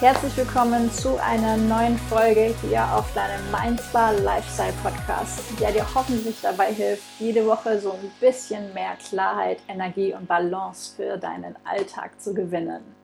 Herzlich willkommen zu einer neuen Folge hier auf deinem Mindspa Lifestyle Podcast, der dir hoffentlich dabei hilft, jede Woche so ein bisschen mehr Klarheit, Energie und Balance für deinen Alltag zu gewinnen.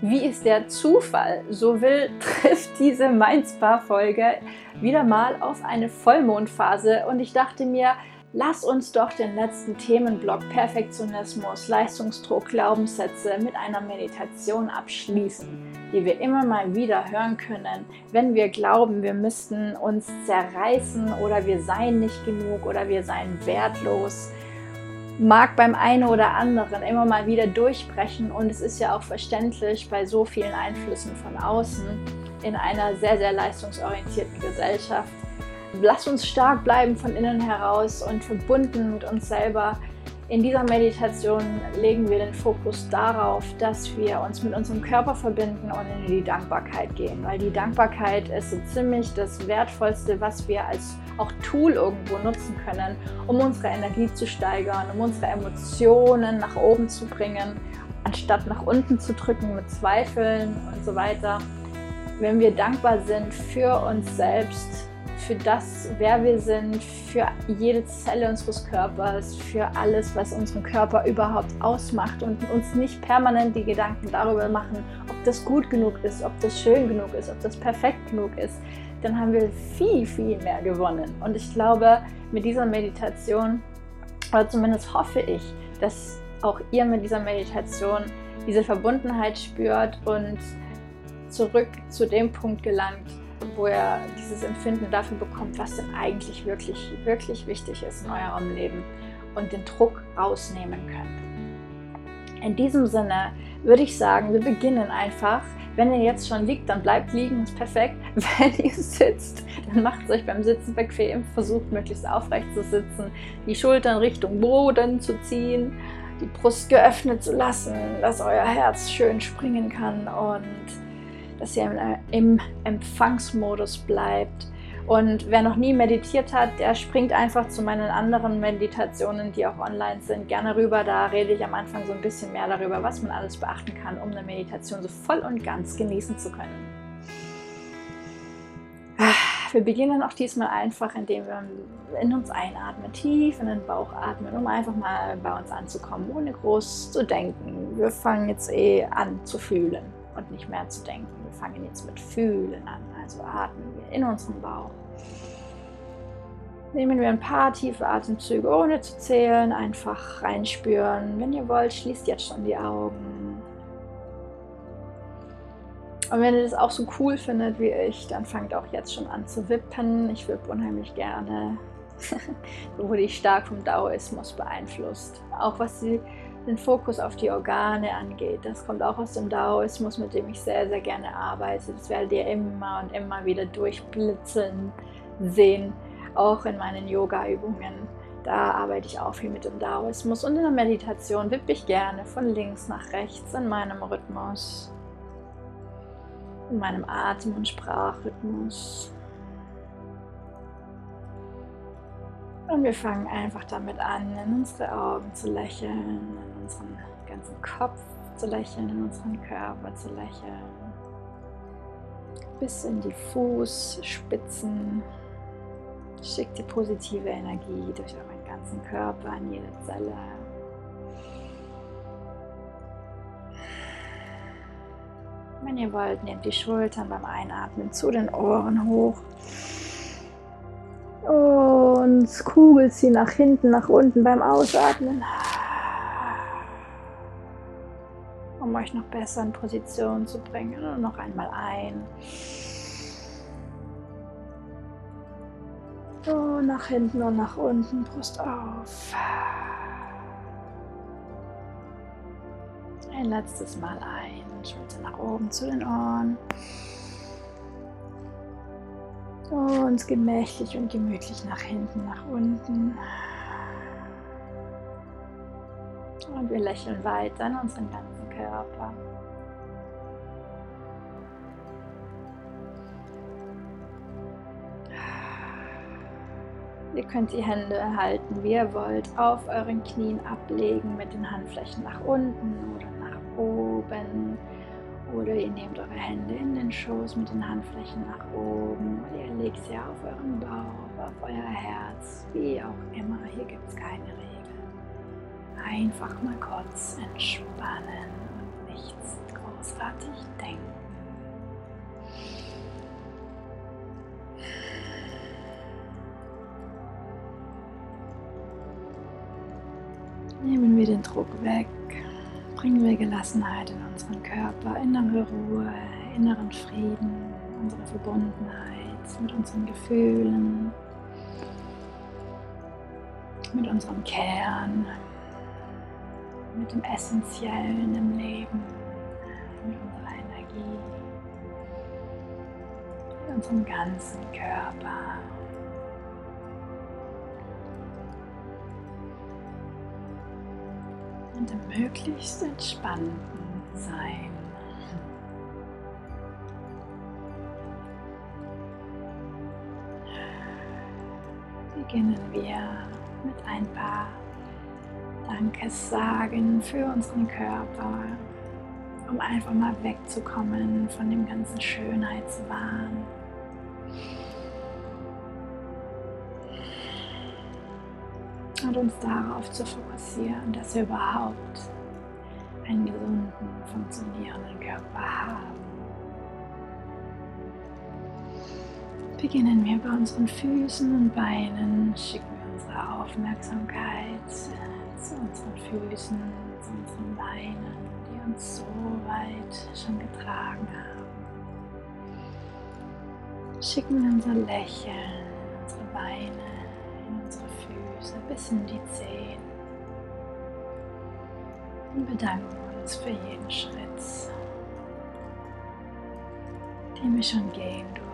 Wie ist der Zufall so will, trifft diese Mindspa Folge wieder mal auf eine Vollmondphase und ich dachte mir, Lass uns doch den letzten Themenblock Perfektionismus, Leistungsdruck, Glaubenssätze mit einer Meditation abschließen, die wir immer mal wieder hören können, wenn wir glauben, wir müssten uns zerreißen oder wir seien nicht genug oder wir seien wertlos. Mag beim einen oder anderen immer mal wieder durchbrechen und es ist ja auch verständlich bei so vielen Einflüssen von außen in einer sehr, sehr leistungsorientierten Gesellschaft Lass uns stark bleiben von innen heraus und verbunden mit uns selber. In dieser Meditation legen wir den Fokus darauf, dass wir uns mit unserem Körper verbinden und in die Dankbarkeit gehen, weil die Dankbarkeit ist so ziemlich das Wertvollste, was wir als auch Tool irgendwo nutzen können, um unsere Energie zu steigern, um unsere Emotionen nach oben zu bringen, anstatt nach unten zu drücken mit Zweifeln und so weiter. Wenn wir dankbar sind für uns selbst, für das, wer wir sind, für jede Zelle unseres Körpers, für alles, was unseren Körper überhaupt ausmacht und uns nicht permanent die Gedanken darüber machen, ob das gut genug ist, ob das schön genug ist, ob das perfekt genug ist, dann haben wir viel, viel mehr gewonnen. Und ich glaube, mit dieser Meditation, oder zumindest hoffe ich, dass auch ihr mit dieser Meditation diese Verbundenheit spürt und zurück zu dem Punkt gelangt, wo er dieses Empfinden dafür bekommt, was denn eigentlich wirklich, wirklich wichtig ist in eurem Leben und den Druck rausnehmen könnt. In diesem Sinne würde ich sagen, wir beginnen einfach. Wenn ihr jetzt schon liegt, dann bleibt liegen, ist perfekt. Wenn ihr sitzt, dann macht es euch beim Sitzen bequem, versucht möglichst aufrecht zu sitzen, die Schultern Richtung Boden zu ziehen, die Brust geöffnet zu lassen, dass euer Herz schön springen kann und dass ihr im Empfangsmodus bleibt. Und wer noch nie meditiert hat, der springt einfach zu meinen anderen Meditationen, die auch online sind, gerne rüber. Da rede ich am Anfang so ein bisschen mehr darüber, was man alles beachten kann, um eine Meditation so voll und ganz genießen zu können. Wir beginnen auch diesmal einfach, indem wir in uns einatmen, tief in den Bauch atmen, um einfach mal bei uns anzukommen, ohne groß zu denken. Wir fangen jetzt eh an zu fühlen und nicht mehr zu denken. Wir fangen jetzt mit Fühlen an, also atmen wir in unseren Bauch. Nehmen wir ein paar tiefe Atemzüge, ohne zu zählen, einfach reinspüren. Wenn ihr wollt, schließt jetzt schon die Augen. Und wenn ihr das auch so cool findet wie ich, dann fangt auch jetzt schon an zu wippen. Ich wippe unheimlich gerne. so wurde ich stark vom Daoismus beeinflusst. Auch was die den Fokus auf die Organe angeht. Das kommt auch aus dem Daoismus, mit dem ich sehr, sehr gerne arbeite. Das werdet ihr immer und immer wieder durchblitzen sehen, auch in meinen Yoga-Übungen. Da arbeite ich auch viel mit dem Daoismus und in der Meditation wippe ich gerne von links nach rechts in meinem Rhythmus, in meinem Atem- und Sprachrhythmus. Und wir fangen einfach damit an, in unsere Augen zu lächeln, unseren ganzen Kopf zu lächeln, in unseren Körper zu lächeln. Bis in die Fußspitzen. Schickt die positive Energie durch euren ganzen Körper, in jede Zelle. Wenn ihr wollt, nehmt die Schultern beim Einatmen zu den Ohren hoch. Und kugelt sie nach hinten, nach unten beim Ausatmen. Um euch noch besser in Position zu bringen. Und noch einmal ein. So, nach hinten und nach unten, Brust auf. Ein letztes Mal ein. Schulter nach oben zu den Ohren. Und gemächlich und gemütlich nach hinten, nach unten. Und wir lächeln weiter in unseren ganzen Körper. Ihr könnt die Hände halten, wie ihr wollt, auf euren Knien ablegen mit den Handflächen nach unten oder nach oben. Oder ihr nehmt eure Hände in den Schoß mit den Handflächen nach oben. Oder ihr legt sie auf euren Bauch, auf euer Herz, wie auch immer. Hier gibt es keine Regeln. Einfach mal kurz entspannen und nichts großartig denken. Nehmen wir den Druck weg, bringen wir Gelassenheit in unseren Körper, innere Ruhe, inneren Frieden, unsere Verbundenheit mit unseren Gefühlen, mit unserem Kern, mit dem Essentiellen im Leben, mit unserer Energie, mit unserem ganzen Körper. und im möglichst entspannten Sein. Beginnen wir mit ein paar Dankessagen für unseren Körper, um einfach mal wegzukommen von dem ganzen Schönheitswahn. und uns darauf zu fokussieren, dass wir überhaupt einen gesunden, funktionierenden Körper haben. Beginnen wir bei unseren Füßen und Beinen, schicken wir unsere Aufmerksamkeit zu unseren Füßen, zu unseren Beinen, die uns so weit schon getragen haben. Schicken wir unser Lächeln, unsere Beine Füße bis in die Zehen und bedanken uns für jeden Schritt, den wir schon gehen durften.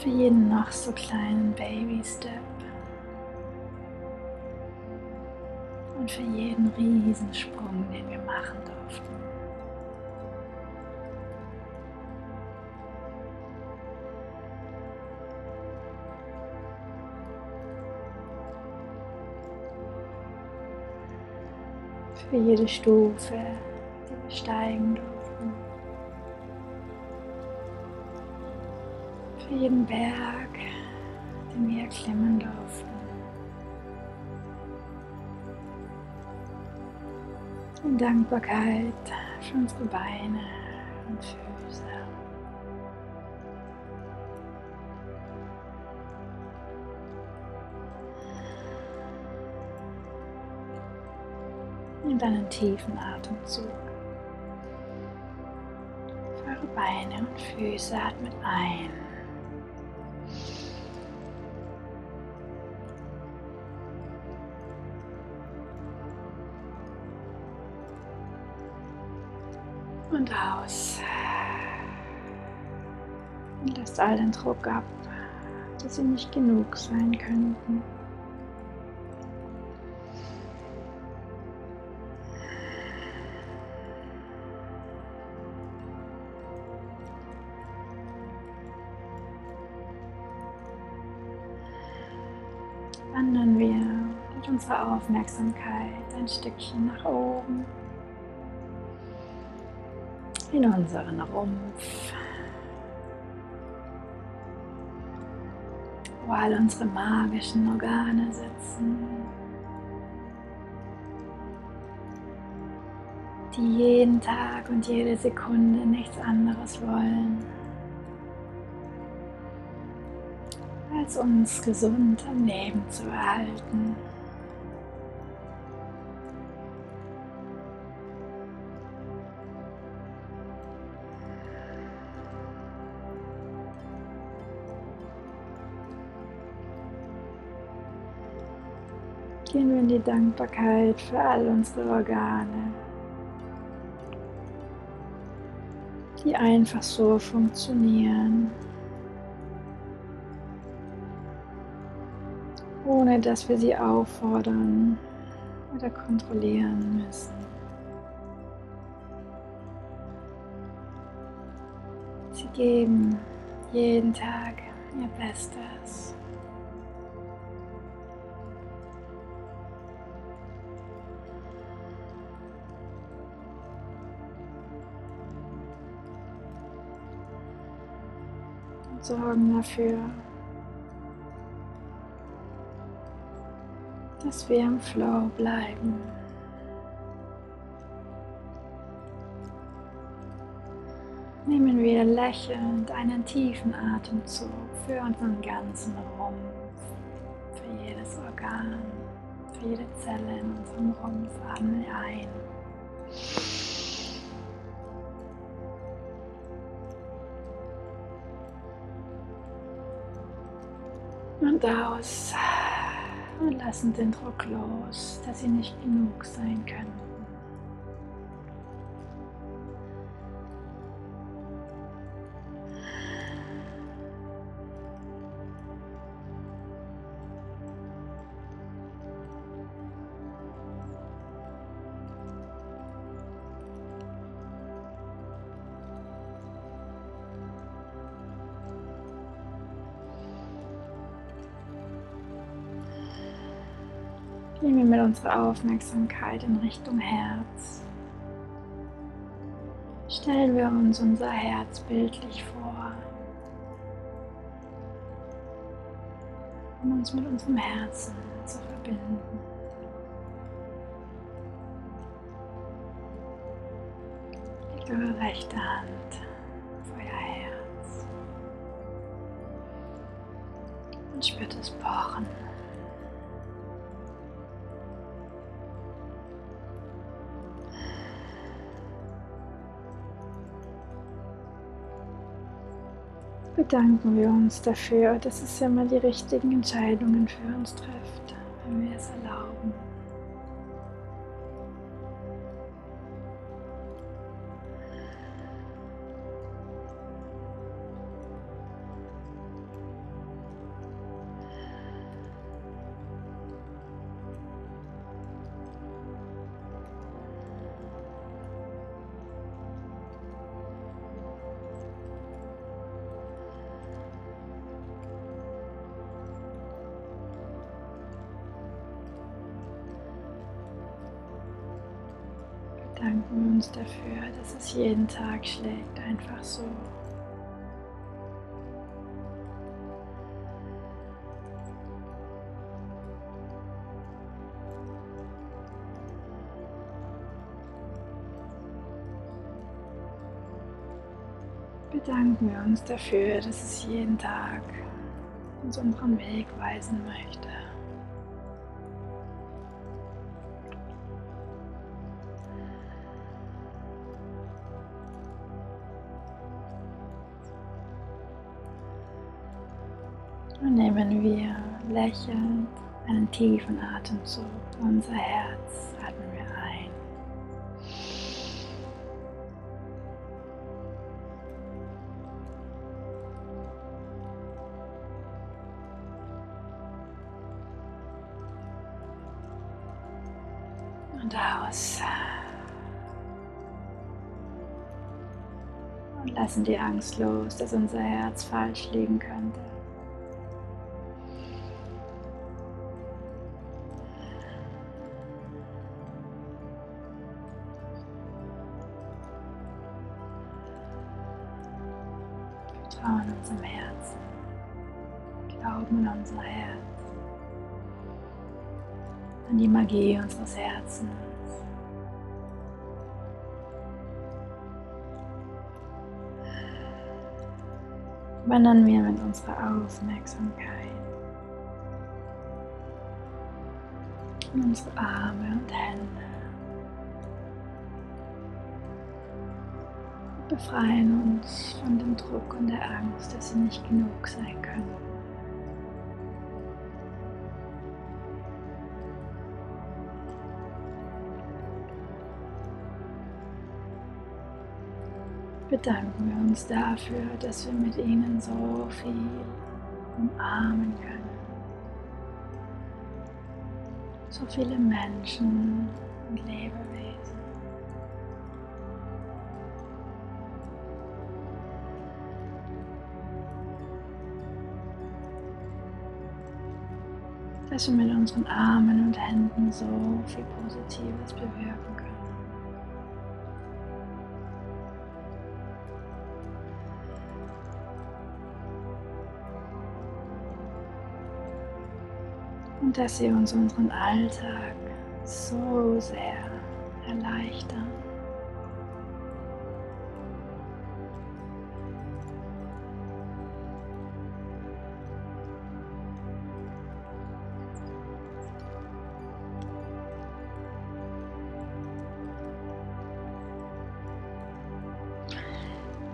Für jeden noch so kleinen Baby-Step und für jeden Riesensprung, den wir machen durften. für jede Stufe, die wir steigen durften. Jeden Berg, den wir erklimmen durften. In Dankbarkeit für unsere Beine und Füße. Nimm einen tiefen Atemzug. Für eure Beine und Füße atmet ein. Und aus. Und lasst all den Druck ab, dass sie nicht genug sein könnten. wandern wir mit unserer Aufmerksamkeit ein Stückchen nach oben in unseren Rumpf, wo all unsere magischen Organe sitzen, die jeden Tag und jede Sekunde nichts anderes wollen. Als uns gesund am Leben zu erhalten. Gehen wir in die Dankbarkeit für all unsere Organe, die einfach so funktionieren. ohne dass wir sie auffordern oder kontrollieren müssen. Sie geben jeden Tag ihr Bestes. Und sorgen dafür, dass wir im Flow bleiben. Nehmen wir lächelnd einen tiefen Atemzug für unseren ganzen Rumpf, für jedes Organ, für jede Zelle in unserem Rumpf. Wir ein. Und aus und lassen den Druck los, dass sie nicht genug sein können. Gehen wir mit unserer Aufmerksamkeit in Richtung Herz. Stellen wir uns unser Herz bildlich vor, um uns mit unserem Herzen zu verbinden. Legt eure rechte Hand auf euer Herz und spürt es pochen. Bedanken wir uns dafür, dass es immer die richtigen Entscheidungen für uns trifft, wenn wir es erlauben. Danken wir uns dafür, dass es jeden Tag schlägt, einfach so. Bedanken wir uns dafür, dass es jeden Tag uns unseren Weg weisen möchte. Und nehmen wir lächelnd einen tiefen Atemzug. Unser Herz atmen wir ein. Und aus. Und lassen die Angst los, dass unser Herz falsch liegen könnte. Magie unseres Herzens. Wandern wir mit unserer Aufmerksamkeit in unsere Arme und Hände. befreien uns von dem Druck und der Angst, dass sie nicht genug sein können. bedanken wir uns dafür, dass wir mit ihnen so viel umarmen können. So viele Menschen und Lebewesen. Dass wir mit unseren Armen und Händen so viel Positives bewirken können. Dass sie uns unseren Alltag so sehr erleichtern.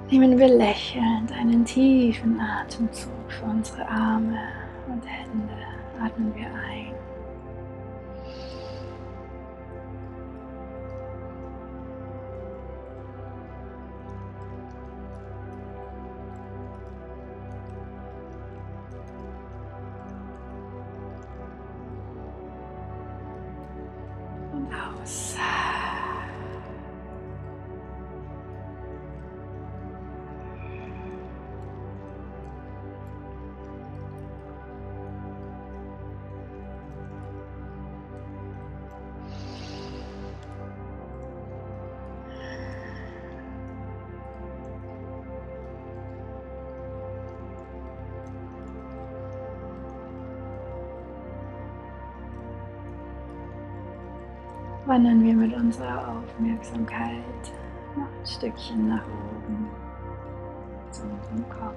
Nehmen wir lächelnd einen tiefen Atemzug für unsere Arme und Hände. Atmen wir ein. Wandern wir mit unserer Aufmerksamkeit noch ein Stückchen nach oben zu unserem Kopf.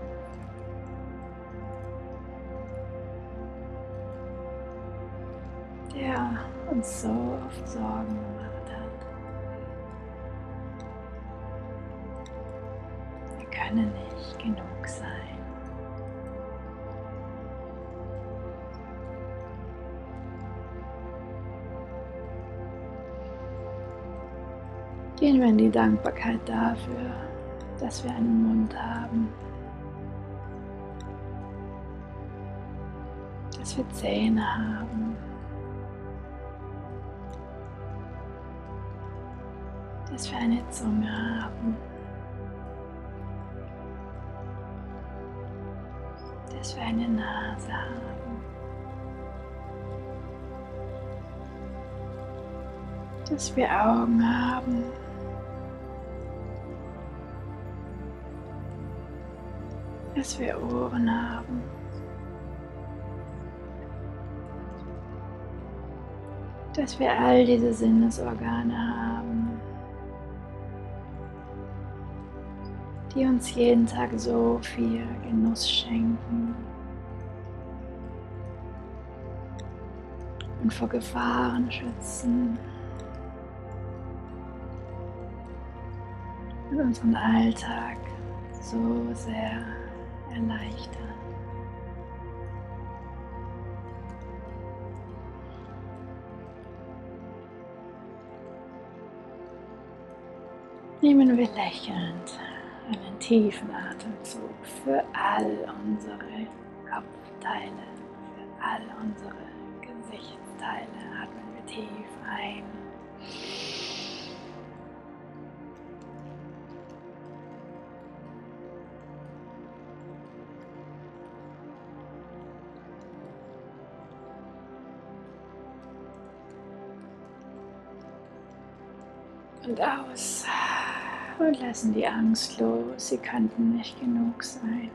Der uns so oft Sorgen gemacht hat. Wir können nicht genug sein. In die Dankbarkeit dafür, dass wir einen Mund haben, dass wir Zähne haben, dass wir eine Zunge haben, dass wir eine Nase haben. dass wir Augen haben. Dass wir Ohren haben. Dass wir all diese Sinnesorgane haben, die uns jeden Tag so viel Genuss schenken und vor Gefahren schützen. Und unseren Alltag so sehr erleichtern. Nehmen wir lächelnd einen tiefen Atemzug für all unsere Kopfteile, für all unsere Gesichtsteile. Atmen wir tief ein. Und aus und lassen die Angst los. Sie könnten nicht genug sein.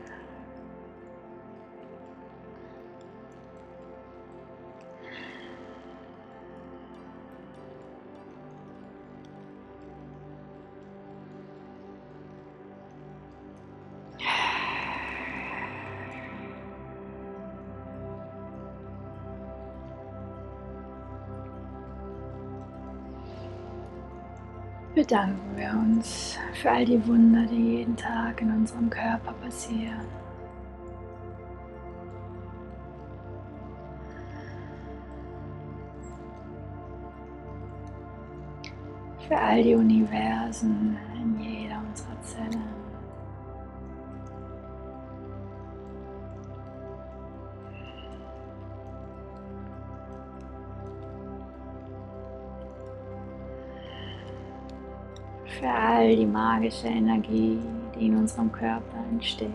Bedanken wir uns für all die Wunder, die jeden Tag in unserem Körper passieren. Für all die Universen in jeder unserer Zellen. für all die magische Energie, die in unserem Körper entsteht.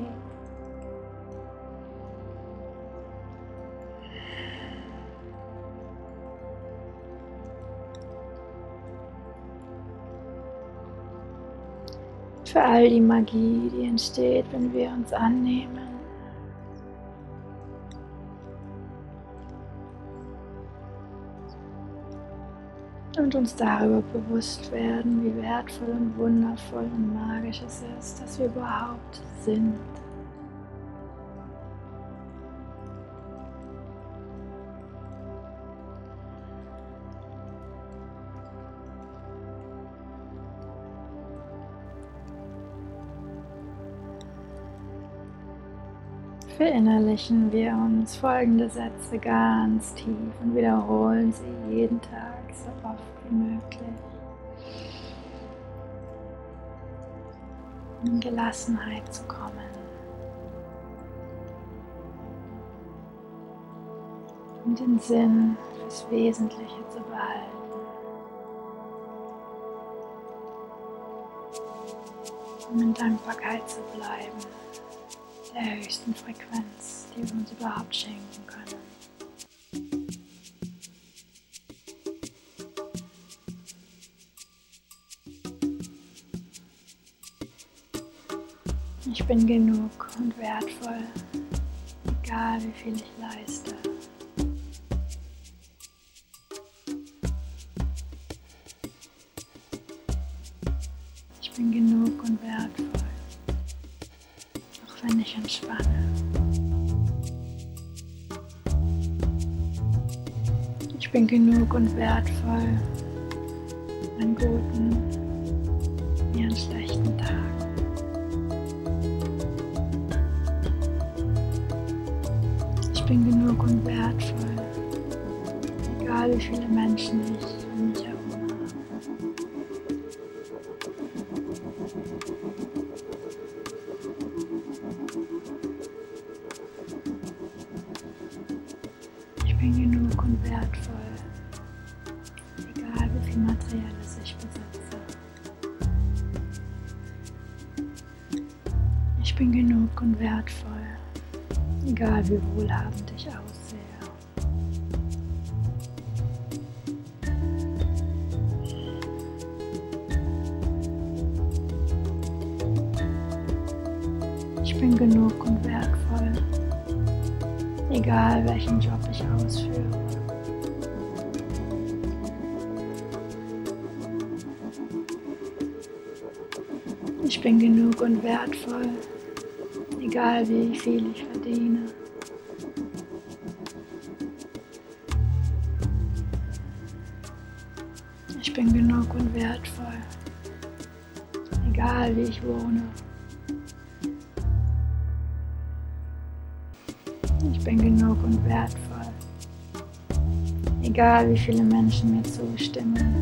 Für all die Magie, die entsteht, wenn wir uns annehmen. Und uns darüber bewusst werden, wie wertvoll und wundervoll und magisch es ist, dass wir überhaupt sind. Verinnerlichen wir uns folgende Sätze ganz tief und wiederholen sie jeden Tag so oft wie möglich. In Gelassenheit zu kommen. Um den Sinn fürs Wesentliche zu behalten. Um in Dankbarkeit zu bleiben der höchsten Frequenz, die wir uns überhaupt schenken können. Ich bin genug und wertvoll, egal wie viel ich leiste. Ich bin genug und wertvoll ich entspanne. Ich bin genug und wertvoll an guten wie an schlechten Tagen. Ich bin genug und wertvoll, egal wie viele Menschen ich egal wie wohlhabend ich aussehe. Ich bin genug und wertvoll egal welchen Job ich ausführe. Ich bin genug und wertvoll, egal wie viel ich verdiene. Ich wohne. Ich bin genug und wertvoll. Egal wie viele Menschen mir zustimmen.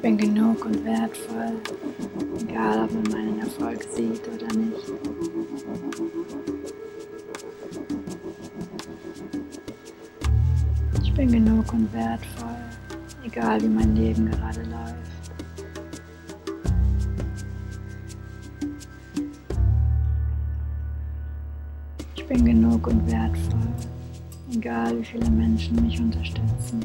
Ich bin genug und wertvoll, egal ob man meinen Erfolg sieht oder nicht. bin genug und wertvoll, egal wie mein Leben gerade läuft. Ich bin genug und wertvoll, egal wie viele Menschen mich unterstützen.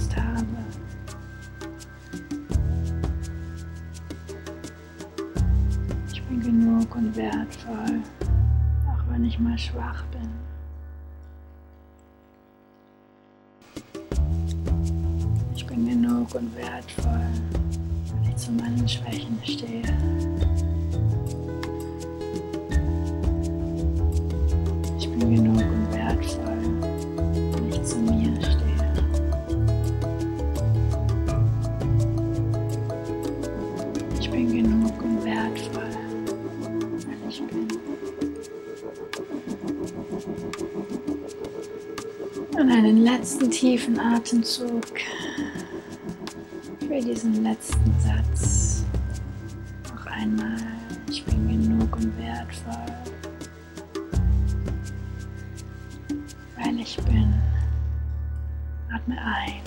Angst habe. Ich bin genug und wertvoll, auch wenn ich mal schwach bin. Ich bin genug und wertvoll, wenn ich zu meinen Schwächen stehe. Tiefen Atemzug für diesen letzten Satz. Noch einmal, ich bin genug und wertvoll, weil ich bin. Atme ein.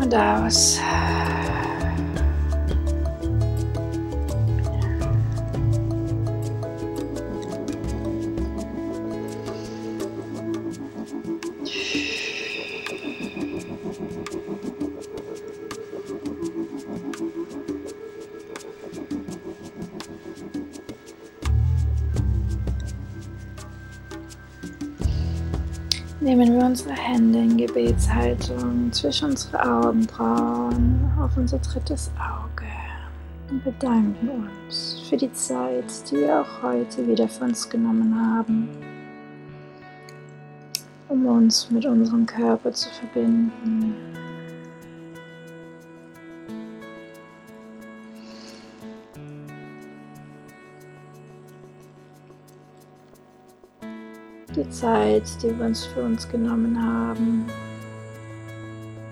Und aus. In Gebetshaltung zwischen unsere Augenbrauen auf unser drittes Auge und bedanken uns für die Zeit, die wir auch heute wieder für uns genommen haben, um uns mit unserem Körper zu verbinden. Die Zeit, die wir uns für uns genommen haben,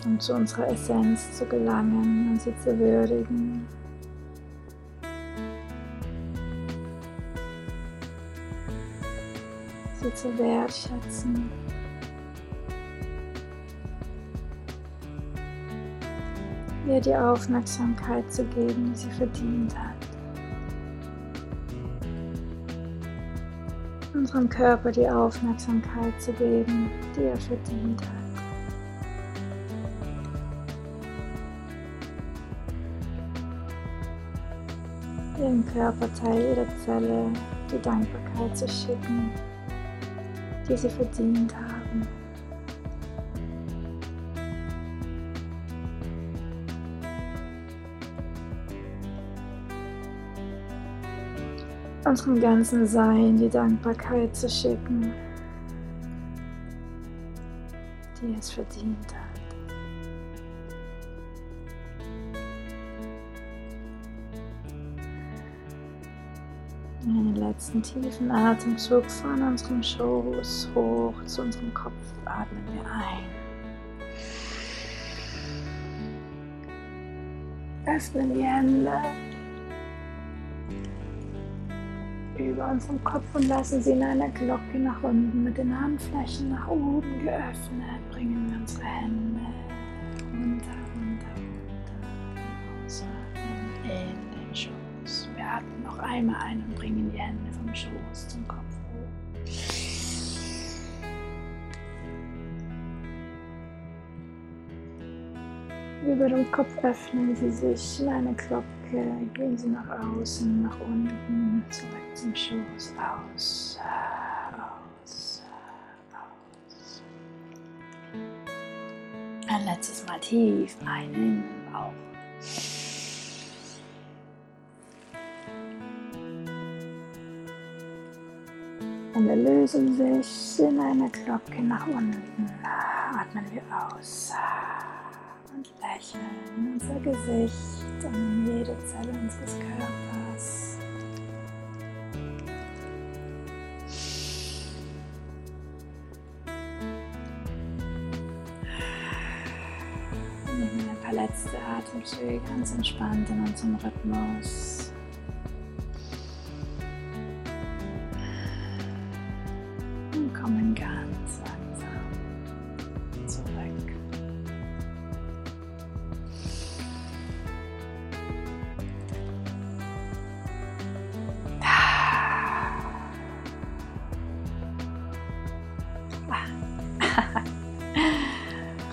um zu unserer Essenz zu gelangen und sie zu würdigen. Sie zu wertschätzen. Ihr die Aufmerksamkeit zu geben, die sie verdient hat. Unserem Körper die Aufmerksamkeit zu geben, die er verdient hat. Jedem Körperteil, jeder Zelle die Dankbarkeit zu schicken, die sie verdient haben. Unserem ganzen Sein die Dankbarkeit zu schicken, die es verdient hat. Einen letzten tiefen Atemzug von unserem Schoß hoch zu unserem Kopf atmen wir ein. Öffnen die Hände über unserem Kopf und lassen sie in einer Glocke nach unten mit den Handflächen nach oben geöffnet. Bringen wir unsere Hände runter, runter, runter. Ausatmen in den Schoß. Wir atmen noch einmal ein und bringen die Hände vom Schoß zum Kopf hoch. Über dem Kopf öffnen sie sich in eine Glocke gehen Sie nach außen, nach unten, zurück zum Schoß, aus, aus, aus. Ein letztes Mal tief ein in den Bauch. Hände lösen sich in einer Glocke nach unten. Atmen wir aus und lächeln unser Gesicht in jede Zelle unseres Körpers. Nehmen ein paar letzte Atemzüge ganz entspannt in unserem Rhythmus.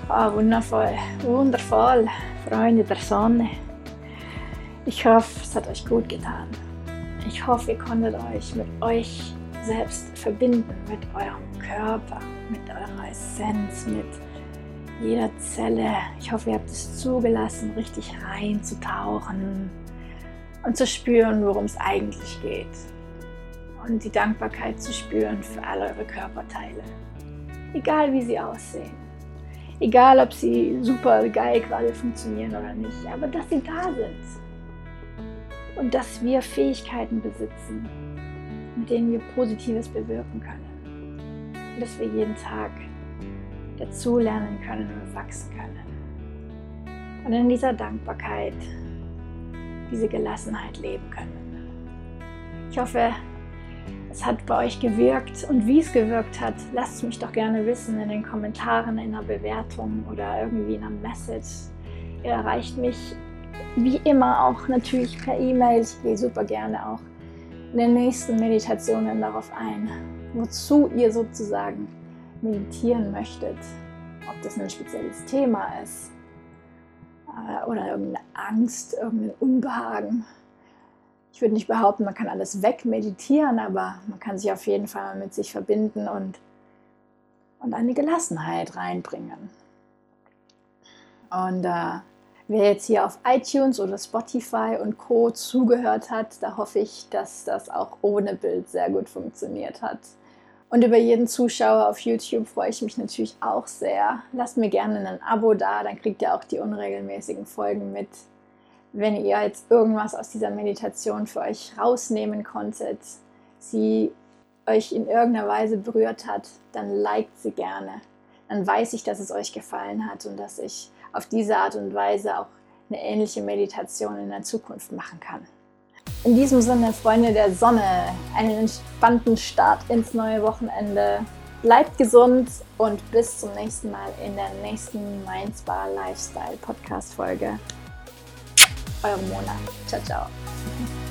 Oh, wundervoll, wundervoll, Freunde der Sonne. Ich hoffe, es hat euch gut getan. Ich hoffe, ihr konntet euch mit euch selbst verbinden, mit eurem Körper, mit eurer Essenz, mit jeder Zelle. Ich hoffe, ihr habt es zugelassen, richtig reinzutauchen und zu spüren, worum es eigentlich geht. und die Dankbarkeit zu spüren für all eure Körperteile. Egal wie sie aussehen. Egal ob sie super geil gerade funktionieren oder nicht, aber dass sie da sind. Und dass wir Fähigkeiten besitzen, mit denen wir Positives bewirken können. Und dass wir jeden Tag dazulernen können und wachsen können. Und in dieser Dankbarkeit diese Gelassenheit leben können. Ich hoffe, es hat bei euch gewirkt und wie es gewirkt hat, lasst mich doch gerne wissen in den Kommentaren, in einer Bewertung oder irgendwie in einer Message. Ihr erreicht mich wie immer auch natürlich per E-Mail. Ich gehe super gerne auch in den nächsten Meditationen darauf ein, wozu ihr sozusagen meditieren möchtet. Ob das ein spezielles Thema ist äh, oder irgendeine Angst, irgendein Unbehagen. Ich würde nicht behaupten, man kann alles wegmeditieren, aber man kann sich auf jeden Fall mit sich verbinden und, und eine Gelassenheit reinbringen. Und äh, wer jetzt hier auf iTunes oder Spotify und Co zugehört hat, da hoffe ich, dass das auch ohne Bild sehr gut funktioniert hat. Und über jeden Zuschauer auf YouTube freue ich mich natürlich auch sehr. Lasst mir gerne ein Abo da, dann kriegt ihr auch die unregelmäßigen Folgen mit. Wenn ihr jetzt irgendwas aus dieser Meditation für euch rausnehmen konntet, sie euch in irgendeiner Weise berührt hat, dann liked sie gerne. Dann weiß ich, dass es euch gefallen hat und dass ich auf diese Art und Weise auch eine ähnliche Meditation in der Zukunft machen kann. In diesem Sinne, Freunde der Sonne, einen entspannten Start ins neue Wochenende. Bleibt gesund und bis zum nächsten Mal in der nächsten Mindspa Lifestyle Podcast Folge. Eure Mona. Ciao, ciao.